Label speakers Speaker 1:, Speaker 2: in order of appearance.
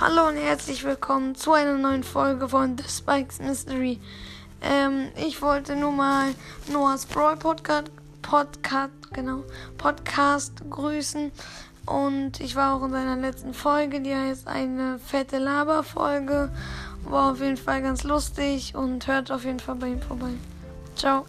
Speaker 1: Hallo und herzlich willkommen zu einer neuen Folge von The Spikes Mystery. Ähm, ich wollte nur mal Noahs Brawl Podcast, Podcast, genau, Podcast grüßen. Und ich war auch in seiner letzten Folge, die heißt eine fette Laberfolge. War auf jeden Fall ganz lustig und hört auf jeden Fall bei ihm vorbei. Ciao.